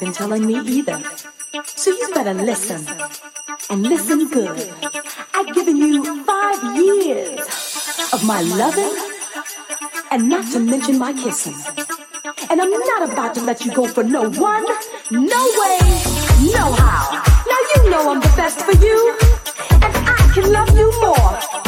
Been telling me either. So you better listen. And listen good. I've given you five years of my loving and not to mention my kissing. And I'm not about to let you go for no one, no way, no how. Now you know I'm the best for you, and I can love you more.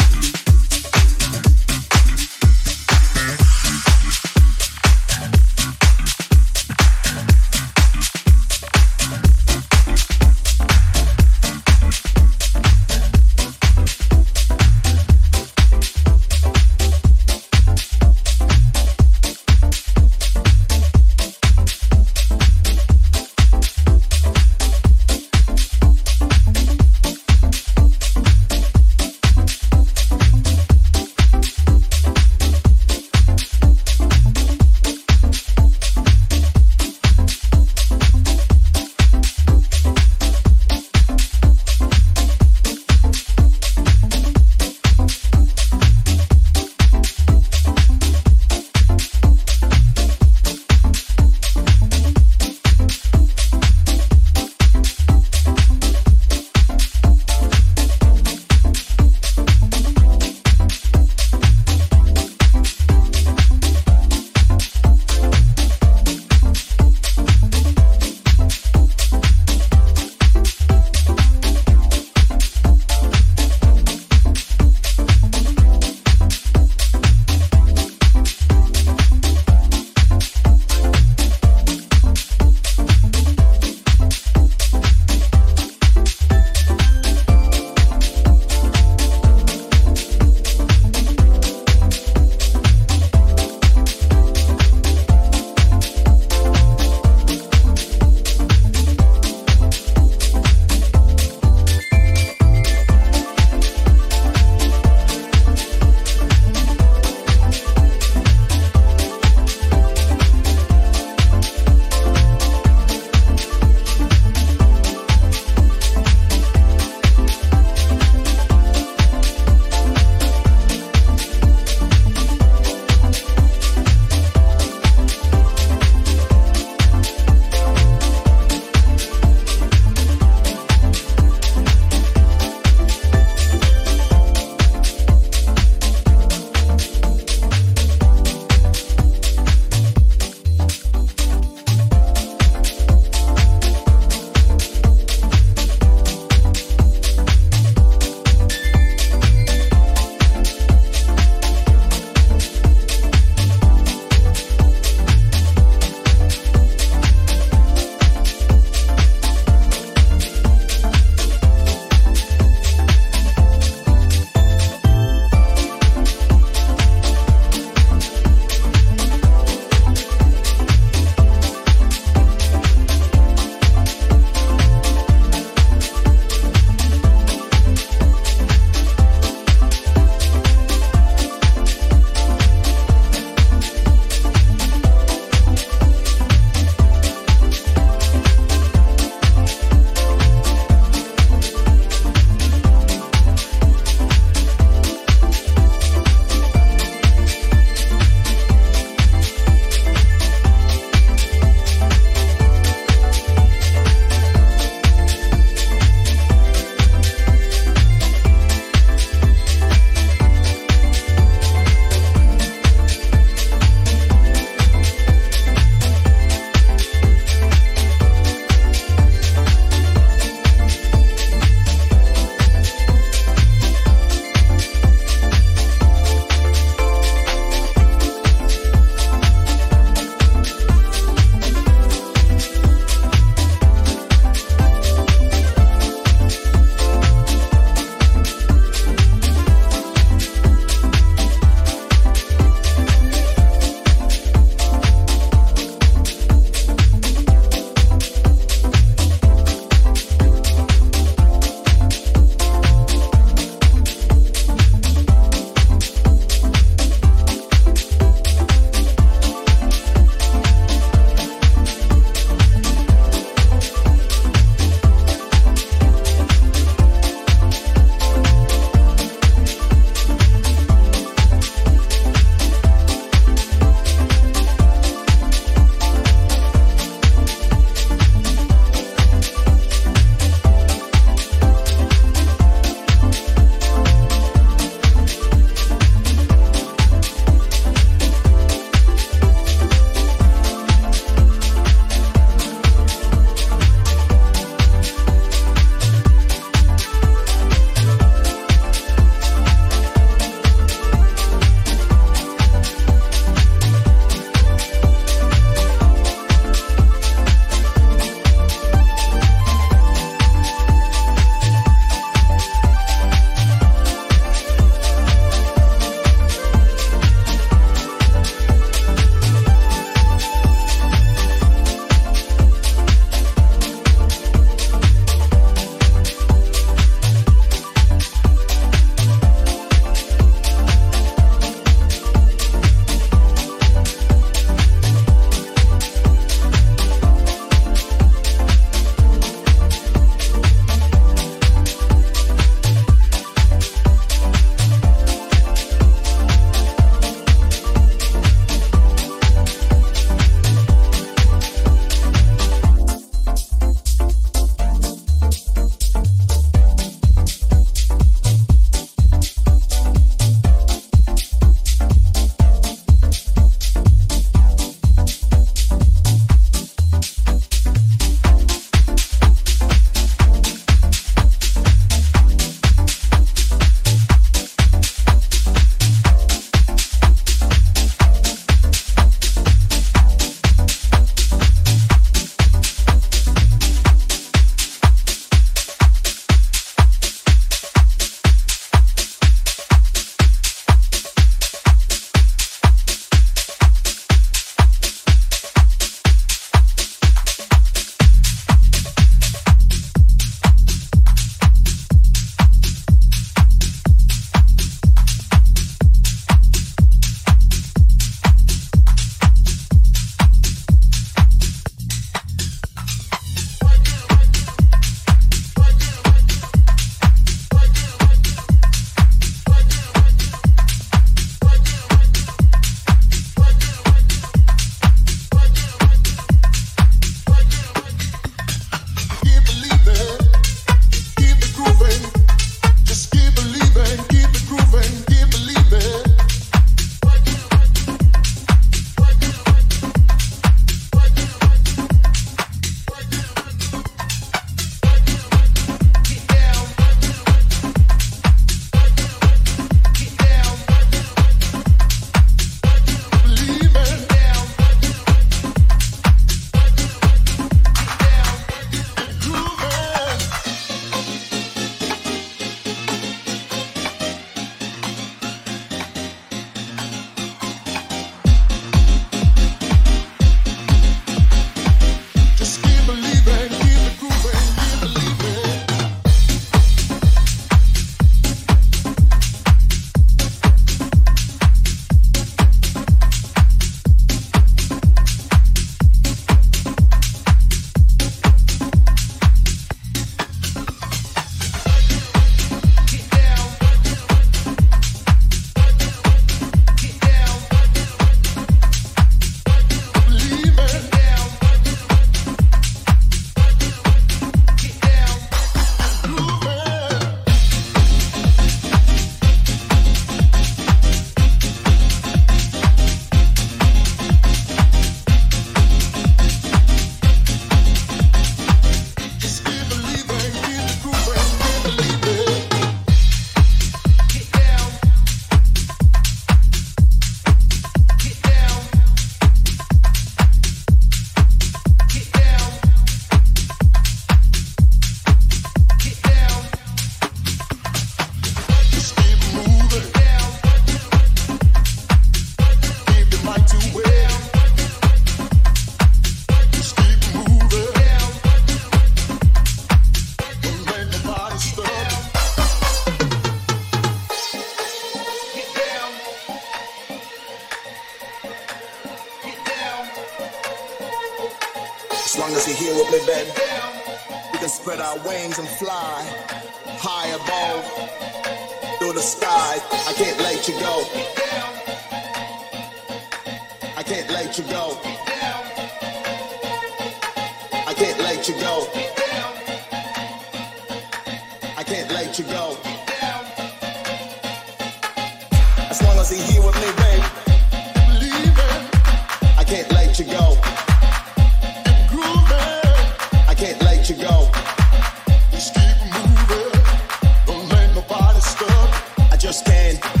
I